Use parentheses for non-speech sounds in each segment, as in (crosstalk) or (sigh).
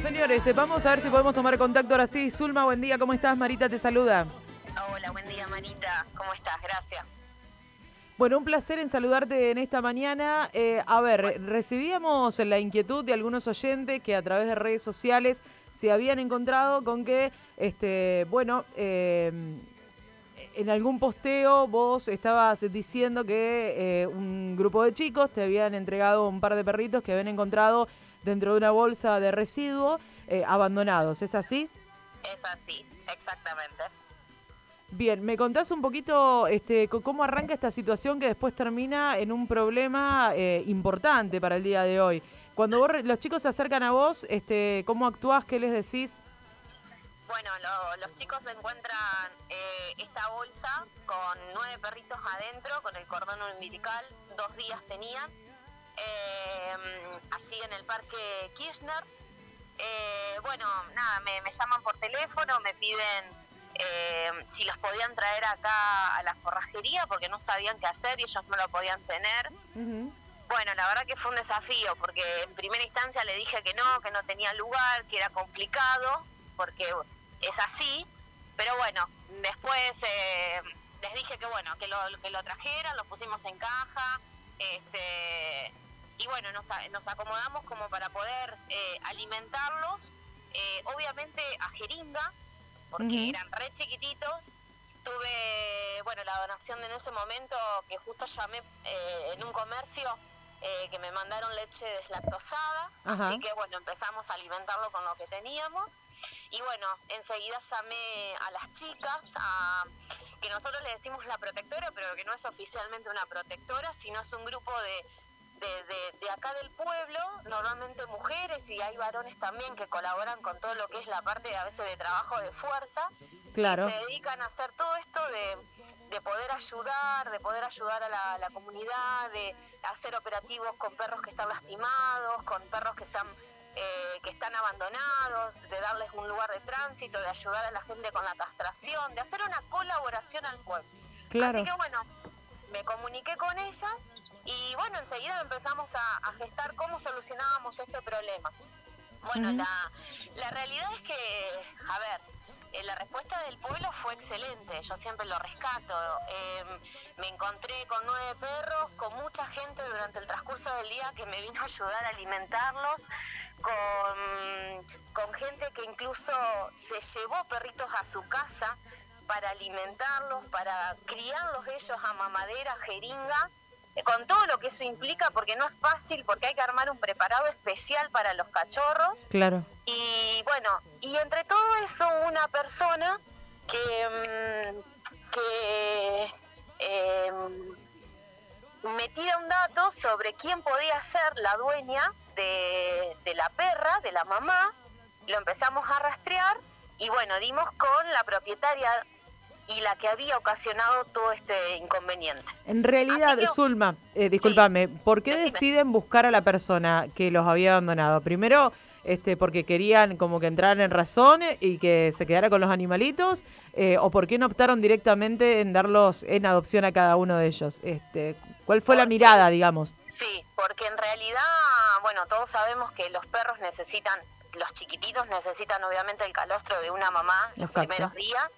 Bueno, señores, eh, vamos a ver si podemos tomar contacto ahora sí. Zulma, buen día, ¿cómo estás? Marita te saluda. Hola, buen día, Marita. ¿Cómo estás? Gracias. Bueno, un placer en saludarte en esta mañana. Eh, a ver, recibíamos la inquietud de algunos oyentes que a través de redes sociales se habían encontrado con que, este, bueno, eh, en algún posteo vos estabas diciendo que eh, un grupo de chicos te habían entregado un par de perritos que habían encontrado dentro de una bolsa de residuos abandonados. ¿Es así? Es así, exactamente. Bien, ¿me contás un poquito este, cómo arranca esta situación que después termina en un problema eh, importante para el día de hoy? Cuando los chicos se acercan a vos, este, ¿cómo actuás? ¿Qué les decís? Bueno, los chicos encuentran eh, esta bolsa con nueve perritos adentro, con el cordón umbilical, dos días tenían, eh, allí en el parque Kirchner. bueno, nada, me llaman por teléfono, me piden eh, si los podían traer acá a la forrajería porque no sabían qué hacer y ellos no lo podían tener. Bueno, la verdad que fue un desafío porque en primera instancia le dije que no, que no tenía lugar, que era complicado, porque es así, pero bueno, después eh, les dije que bueno, que lo, que lo trajeran, lo pusimos en caja, este, y bueno, nos, nos acomodamos como para poder eh, alimentarlos, obviamente a jeringa, porque eran re chiquititos. Tuve, bueno, la donación de en ese momento que justo llamé eh, en un comercio eh, que me mandaron leche deslactosada, así que bueno, empezamos a alimentarlo con lo que teníamos. Y bueno, enseguida llamé a las chicas, a, que nosotros le decimos la protectora, pero que no es oficialmente una protectora, sino es un grupo de de, acá del pueblo, normalmente mujeres y hay varones también que colaboran con todo lo que es la parte a veces de trabajo de fuerza, claro. que se dedican a hacer todo esto de, poder ayudar, de poder ayudar a la, comunidad, de hacer operativos con perros que están lastimados, con perros que se eh, que están abandonados, de darles un lugar de tránsito, de ayudar a la gente con la castración, de hacer una colaboración al pueblo. Claro. Así que bueno, me comuniqué con ella y bueno, enseguida empezamos a, gestar cómo solucionábamos este problema. Bueno, la, la realidad es que, a ver, eh, la respuesta del pueblo fue excelente, yo siempre lo rescato. Em, me encontré con nueve perros, con mucha gente durante el transcurso del día que me vino a ayudar a alimentarlos, con, con gente que incluso se llevó perritos a su casa para alimentarlos, para criarlos ellos a mamadera, jeringa con todo lo que eso implica, porque no es fácil, porque hay que armar un preparado especial para los cachorros. Claro. Y bueno, y entre todo eso una persona que, mm, que em, me tira un dato sobre quién podía ser la dueña de, de la perra, de la mamá, lo empezamos a rastrear y bueno, dimos con la propietaria y la que había ocasionado todo este inconveniente. En realidad, Zulma, eh, discúlpame, ¿por qué deciden buscar a la persona que los había abandonado? Primero, este, porque querían como que entraran en razón y que se quedara con los animalitos, eh, o por qué no optaron directamente en darlos en adopción a cada uno de ellos. Este, ¿Cuál fue la mirada, digamos? Sí, porque en realidad, bueno, todos sabemos que los perros necesitan, los chiquititos necesitan obviamente el calostro de una mamá los primeros días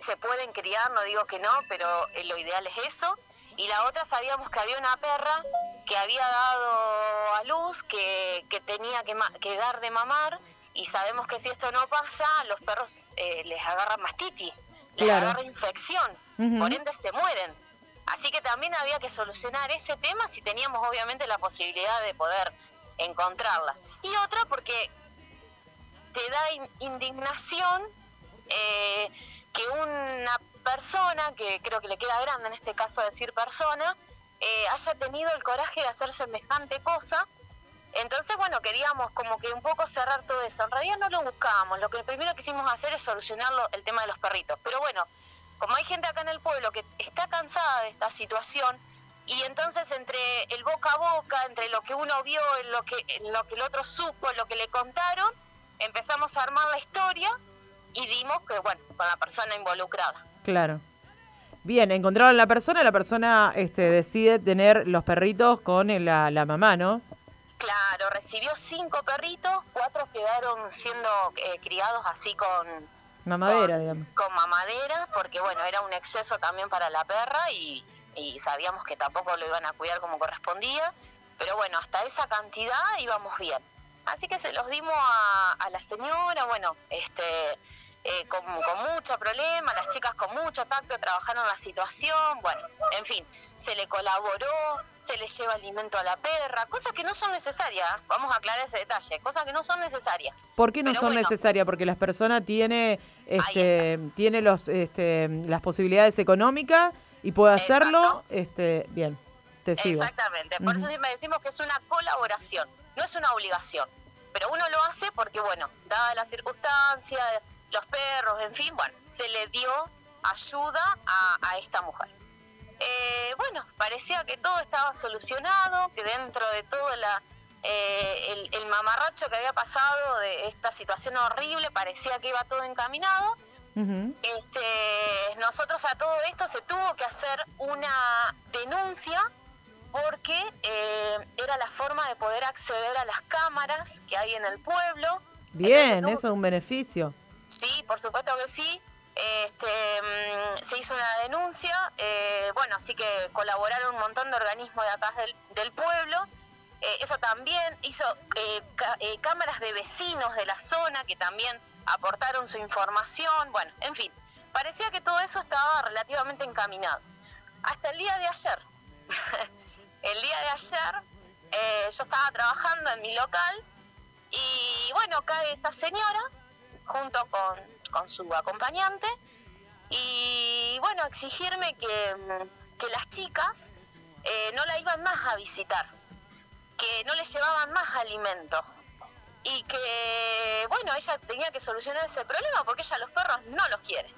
se pueden criar, no digo que no, pero eh, lo ideal es eso. Y la otra sabíamos que había una perra que había dado a luz, que, que tenía que, que, dar de mamar, y sabemos que si esto no pasa, los perros eh, les agarra mastitis, les agarra infección, por ende se mueren. Así que también había que solucionar ese tema si teníamos obviamente la posibilidad de poder encontrarla. Y otra porque te da indignación eh, que una persona, que creo que le queda grande en este caso decir persona, eh, haya tenido el coraje de hacer semejante cosa. Entonces, bueno, queríamos como que un poco cerrar todo eso. En realidad no lo buscábamos, lo que primero quisimos hacer es solucionar el tema de los perritos. Pero bueno, como hay gente acá en el pueblo que está cansada de esta situación, y entonces entre el boca a boca, entre lo que uno vio, lo que, lo que el otro supo, lo que le contaron, empezamos a armar la historia y dimos que, bueno, con la persona involucrada. Claro. Bien, encontraron la persona, la persona este, decide tener los perritos con la, la mamá, ¿no? Claro, recibió cinco perritos, cuatro quedaron siendo eh, criados así con... Mamadera, con, digamos. Con mamadera, porque bueno, era un exceso también para la perra y, y sabíamos que tampoco lo iban a cuidar como correspondía. Pero bueno, hasta esa cantidad íbamos bien. Así que se los dimos a, a la señora, bueno, este eh, con, con, mucho problema, las chicas con mucho tacto trabajaron la situación, bueno, en fin, se le colaboró, se le lleva alimento a la perra, cosas que no son necesarias, vamos a aclarar ese detalle, cosas que no son necesarias. ¿Por qué no son necesarias? Porque las personas tiene, este, tiene los, este, las posibilidades económicas y puede hacerlo, este, bien, te sigo. Exactamente, por eso siempre decimos que es una colaboración, no es una obligación pero uno lo hace porque, bueno, dada las circunstancias, los perros, en fin, bueno, se le dio ayuda a, esta mujer. Eh, bueno, parecía que todo estaba solucionado, que dentro de todo la, eh, el, mamarracho que había pasado de esta situación horrible, parecía que iba todo encaminado. este, nosotros a todo esto se tuvo que hacer una denuncia porque eh, era la forma de poder acceder a las cámaras que hay en el pueblo. Bien, eso es un beneficio. Sí, por supuesto que sí. Este, mm, se hizo una denuncia, eh, bueno, así que colaboraron un montón de organismos de acá del, pueblo. Eh, eso también hizo cámaras de vecinos de la zona que también aportaron su información. Bueno, en fin, parecía que todo eso estaba relativamente encaminado. Hasta el día de ayer. (laughs) el día de ayer yo estaba trabajando en mi local y bueno, cae esta señora junto con, su acompañante y bueno, exigirme que, las chicas eh, no la iban más a visitar, que no les llevaban más alimentos y que bueno, ella tenía que solucionar ese problema porque ella los perros no los quiere.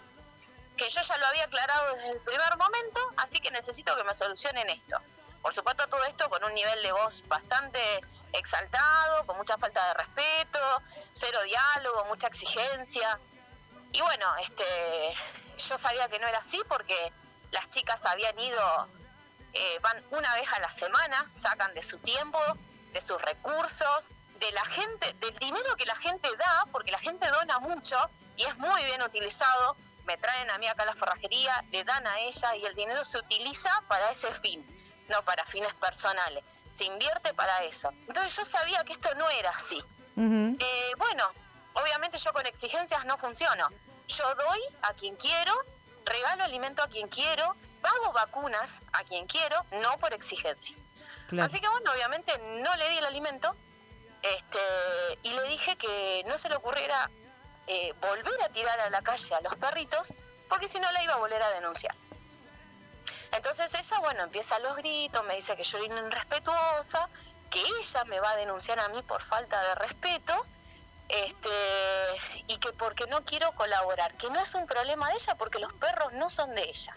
Que yo ya lo había aclarado desde el primer momento, así que necesito que me solucionen esto. Por supuesto, todo esto con un nivel de voz bastante exaltado, con mucha falta de respeto, cero diálogo, mucha exigencia. Y bueno, este, yo sabía que no era así porque las chicas habían ido, eh, van una vez a la semana, sacan de su tiempo, de sus recursos, de la gente, del dinero que la gente da, porque la gente dona mucho y es muy bien utilizado. Me traen a mí acá a la forrajería, le dan a ella y el dinero se utiliza para ese fin, no para fines personales se invierte para eso. Entonces yo sabía que esto no era así. Eh, bueno, obviamente yo con exigencias no funciono. Yo doy a quien quiero, regalo alimento a quien quiero, pago vacunas a quien quiero, no por exigencia. Así que bueno, obviamente no le di el alimento este, y le dije que no se le ocurriera eh, volver a tirar a la calle a los perritos, porque si no la iba a volver a denunciar. Entonces ella, bueno, empieza los gritos, me dice que yo soy irrespetuosa, que ella me va a denunciar a mí por falta de respeto, este, y que porque no quiero colaborar, que no es un problema de ella porque los perros no son de ella.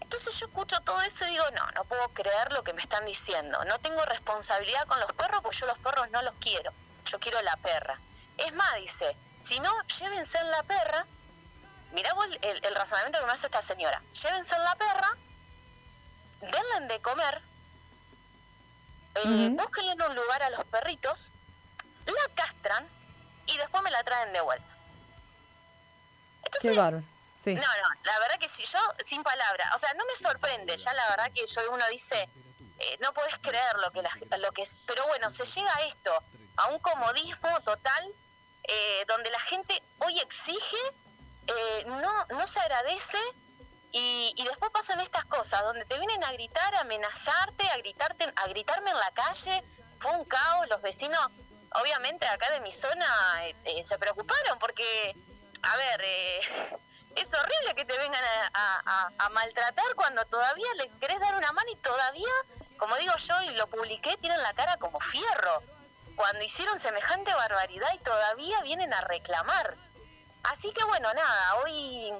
Entonces yo escucho todo eso y digo, no, no puedo creer lo que me están diciendo. No tengo responsabilidad con los perros porque yo los perros no los quiero. Yo quiero la perra. Es más, dice, si no, llévense en la perra mirá el, razonamiento que me hace esta señora. Llévense la perra, denle de comer, eh, un lugar a los perritos, la castran y después me la traen de vuelta. Entonces, Sí. No, no, la verdad que si yo, sin palabras, o sea, no me sorprende, ya la verdad que yo uno dice, eh, no puedes creer lo que, lo que es, pero bueno, se llega a esto, a un comodismo total, eh, donde la gente hoy exige eh, no, no se agradece y, después pasan estas cosas donde te vienen a gritar, a amenazarte, a gritarte, a gritarme en la calle. Fue un caos, los vecinos, obviamente acá de mi zona, eh, eh, se preocuparon porque, a ver, (laughs) es horrible que te vengan a, maltratar cuando todavía le querés dar una mano y todavía, como digo yo y lo publiqué, tienen la cara como fierro. Cuando hicieron semejante barbaridad y todavía vienen a reclamar. Así que bueno, nada, hoy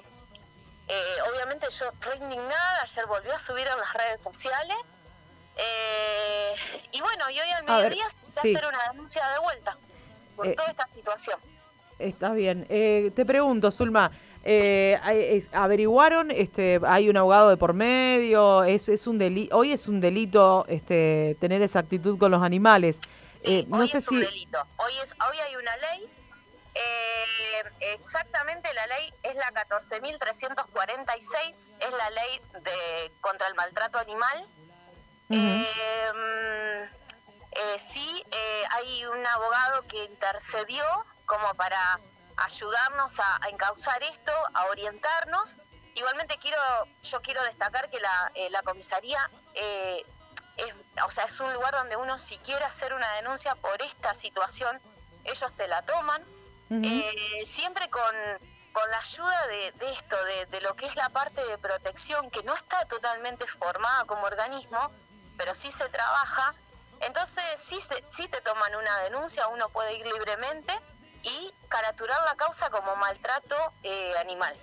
eh, obviamente yo re indignada, ayer volvió a subir en las redes sociales. Eh, y bueno, y hoy al mediodía se va a hacer una denuncia de vuelta por eh, toda esta situación. Está bien. te pregunto, Zulma, Eh, averiguaron, este, hay un abogado de por medio, es, es un delito, hoy es un delito este, tener esa actitud con los animales. Eh, no hoy sé es si... un delito. Hoy, es, hoy hay una ley, eh, exactamente la ley es la 14.346, es la ley de contra el maltrato animal. Eh, sí, hay un abogado que intercedió como para ayudarnos a, encauzar esto, a orientarnos. Igualmente quiero, yo quiero destacar que la, eh, la comisaría eh, es, o sea, es un lugar donde uno si quiere hacer una denuncia por esta situación, ellos te la toman, eh, siempre con, con la ayuda de, de esto, de, lo que es la parte de protección, que no está totalmente formada como organismo, pero sí se trabaja. Entonces, sí, se, sí te toman una denuncia, uno puede ir libremente y caraturar la causa como maltrato eh, animal.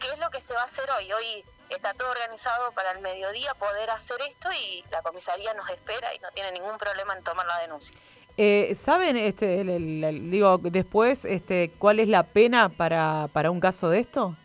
¿Qué es lo que se va a hacer hoy? Hoy está todo organizado para el mediodía poder hacer esto y la comisaría nos espera y no tiene ningún problema en tomar la denuncia. Eh, ¿Saben, este, digo, después, este, cuál es la pena para, para un caso de esto?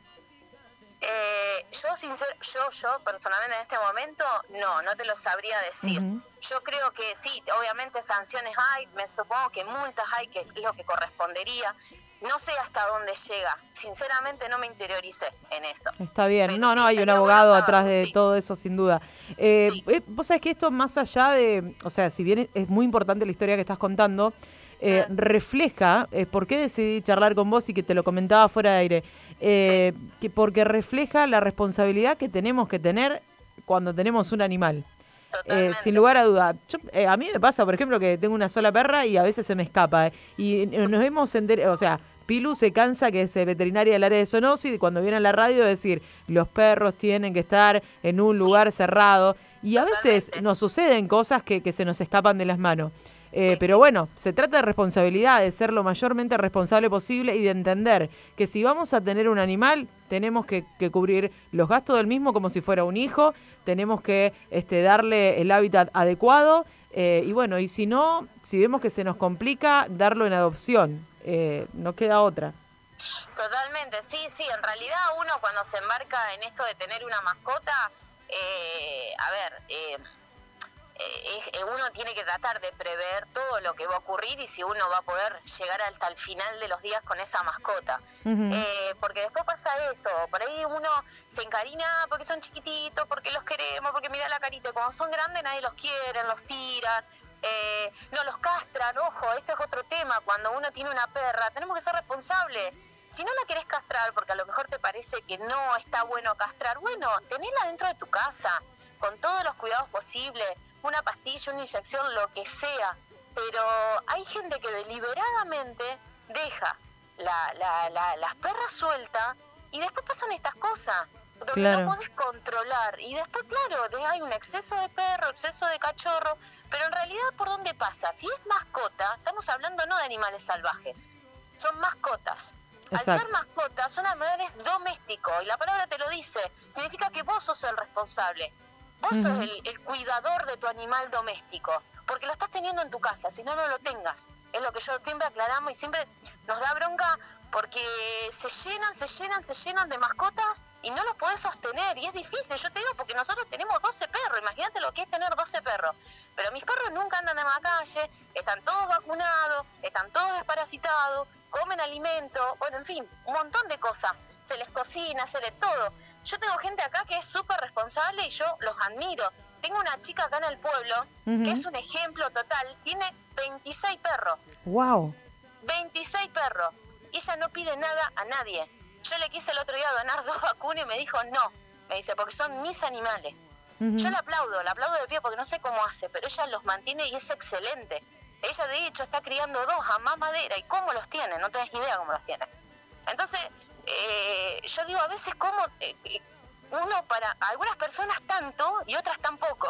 Eh, yo, sincer, yo, yo personalmente en este momento, no, no te lo sabría decir. Yo creo que sí, obviamente sanciones hay, me supongo que multas hay, que es lo que correspondería. No sé hasta dónde llega. Sinceramente no me interioricé en eso. Está bien. no, no, hay un abogado atrás de todo eso, sin duda. Eh, eh, Vos sabés que esto más allá de, o sea, si bien es muy importante la historia que estás contando, eh, refleja, eh, ¿por qué decidí charlar con vos y que te lo comentaba fuera de aire? Eh, que porque refleja la responsabilidad que tenemos que tener cuando tenemos un animal. Eh, sin lugar a duda. Eh, a mí me pasa, por ejemplo, que tengo una sola perra y a veces se me escapa. y nos vemos, o sea, Pilu se cansa, que es veterinaria del área de zoonosis, y cuando viene a la radio decir, los perros tienen que estar en un lugar cerrado. Y a veces nos suceden cosas que, que se nos escapan de las manos. Eh, pero bueno, se trata de responsabilidad, de ser lo mayormente responsable posible y de entender que si vamos a tener un animal, tenemos que, cubrir los gastos del mismo como si fuera un hijo, tenemos que este, darle el hábitat adecuado eh, y bueno, y si no, si vemos que se nos complica, darlo en adopción, eh, no queda otra. Totalmente, sí, sí, en realidad uno cuando se embarca en esto de tener una mascota, a ver, eh, eh, uno tiene que tratar de prever todo lo que va a ocurrir y si uno va a poder llegar hasta el final de los días con esa mascota. Eh, porque después pasa esto, por ahí uno se encarina porque son chiquititos, porque los queremos, porque mira la carita, cuando son grandes nadie los quiere, los tiran. No los castran, ojo, este es otro tema, cuando uno tiene una perra, tenemos que ser responsables. Si no la querés castrar porque a lo mejor te parece que no está bueno castrar, bueno, tenela dentro de tu casa, con todos los cuidados posibles, una pastilla, una inyección, lo que sea. Pero hay gente que deliberadamente deja la, la, las perras sueltas y después pasan estas cosas donde no podés controlar. Y después, claro, hay un exceso de perro, exceso de cachorro, pero en realidad, ¿por dónde pasa? Si es mascota, estamos hablando no de animales salvajes, son mascotas. Al ser mascotas, son animales domésticos, y la palabra te lo dice, significa que vos sos el responsable. Vos sos el, cuidador de tu animal doméstico, porque lo estás teniendo en tu casa, si no, no lo tengas. Es lo que yo siempre aclaramos y siempre nos da bronca porque se llenan, se llenan, se llenan de mascotas y no los podés sostener. Y es difícil, yo te digo, porque nosotros tenemos 12 perros, imagínate lo que es tener 12 perros. Pero mis perros nunca andan en la calle, están todos vacunados, están todos desparasitados, comen alimento, bueno, en fin, un montón de cosas. Se les cocina, se les todo. Yo tengo gente acá que es súper responsable y yo los admiro. Tengo una chica acá en el pueblo que es un ejemplo total. Tiene 26 perros. ¡Wow! 26 perros. Y ella no pide nada a nadie. Yo le quise el otro día donar (laughs) dos vacunas y me dijo no. Me dice, porque son mis animales. Yo la aplaudo, la aplaudo de pie porque no sé cómo hace, pero ella los mantiene y es excelente. Ella de hecho está criando dos a más madera y cómo los tiene, no tenés idea cómo los tiene. Entonces, eh, yo digo a veces cómo eh, eh, uno para algunas personas tanto y otras tampoco.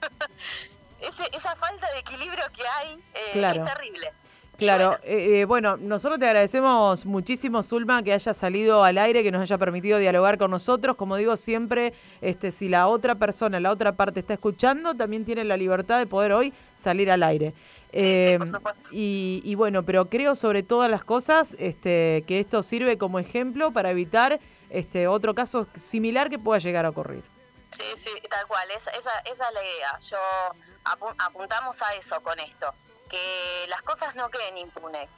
(laughs) esa falta de equilibrio que hay es terrible. Claro, bueno. nosotros te agradecemos muchísimo, Zulma, que haya salido al aire, que nos haya permitido dialogar con nosotros. Como digo siempre, este, si la otra persona, la otra parte está escuchando, también tiene la libertad de poder hoy salir al aire. Eh, y, bueno, pero creo sobre todas las cosas este, que esto sirve como ejemplo para evitar este otro caso similar que pueda llegar a ocurrir. Sí, sí, tal cual, esa, esa, esa es la idea. Yo apuntamos a eso con esto, que las cosas no queden impunes,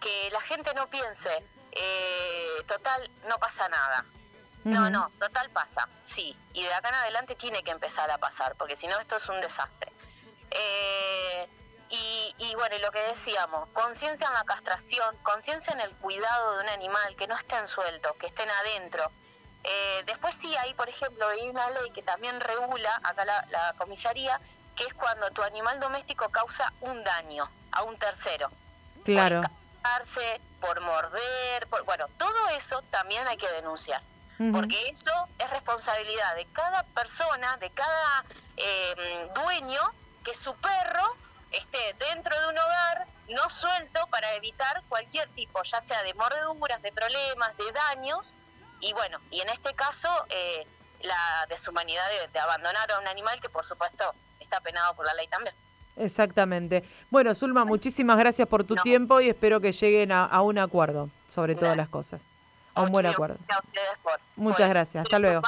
que la gente no piense, eh, total, no pasa nada. No, no, total pasa, sí. Y de acá en adelante tiene que empezar a pasar, porque si no esto es un desastre. Eh, y, y, bueno, y lo que decíamos, conciencia en la castración, conciencia en el cuidado de un animal, que no estén sueltos, que estén adentro. Eh, después sí hay, por ejemplo, hay una ley que también regula acá la, comisaría, que es cuando tu animal doméstico causa un daño a un tercero. Claro. Por por morder, por, bueno, todo eso también hay que denunciar. Porque eso es responsabilidad de cada persona, de cada eh, dueño, que su perro esté dentro de un hogar no suelto para evitar cualquier tipo, ya sea de mordeduras, de problemas, de daños. Y bueno, y en este caso, eh, la deshumanidad de, abandonar a un animal que por supuesto está penado por la ley también. Exactamente. Bueno, Zulma, muchísimas gracias por tu tiempo y espero que lleguen a, un acuerdo sobre todas las cosas. A un buen acuerdo. Muchas gracias. Hasta luego.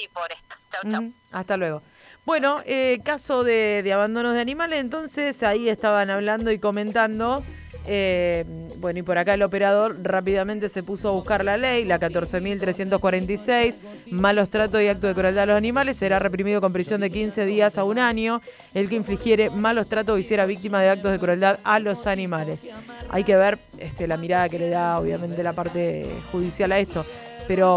Y por esto. Chau, chau. Hasta luego. Bueno, eh, caso de, de, abandonos de animales, entonces ahí estaban hablando y comentando. Eh, bueno, y por acá el operador rápidamente se puso a buscar la ley, la 14.346, malos tratos y actos de crueldad a los animales, será reprimido con prisión de 15 días a un año el que infligiere malos tratos o hiciera víctima de actos de crueldad a los animales. Hay que ver este, la mirada que le da obviamente la parte judicial a esto, pero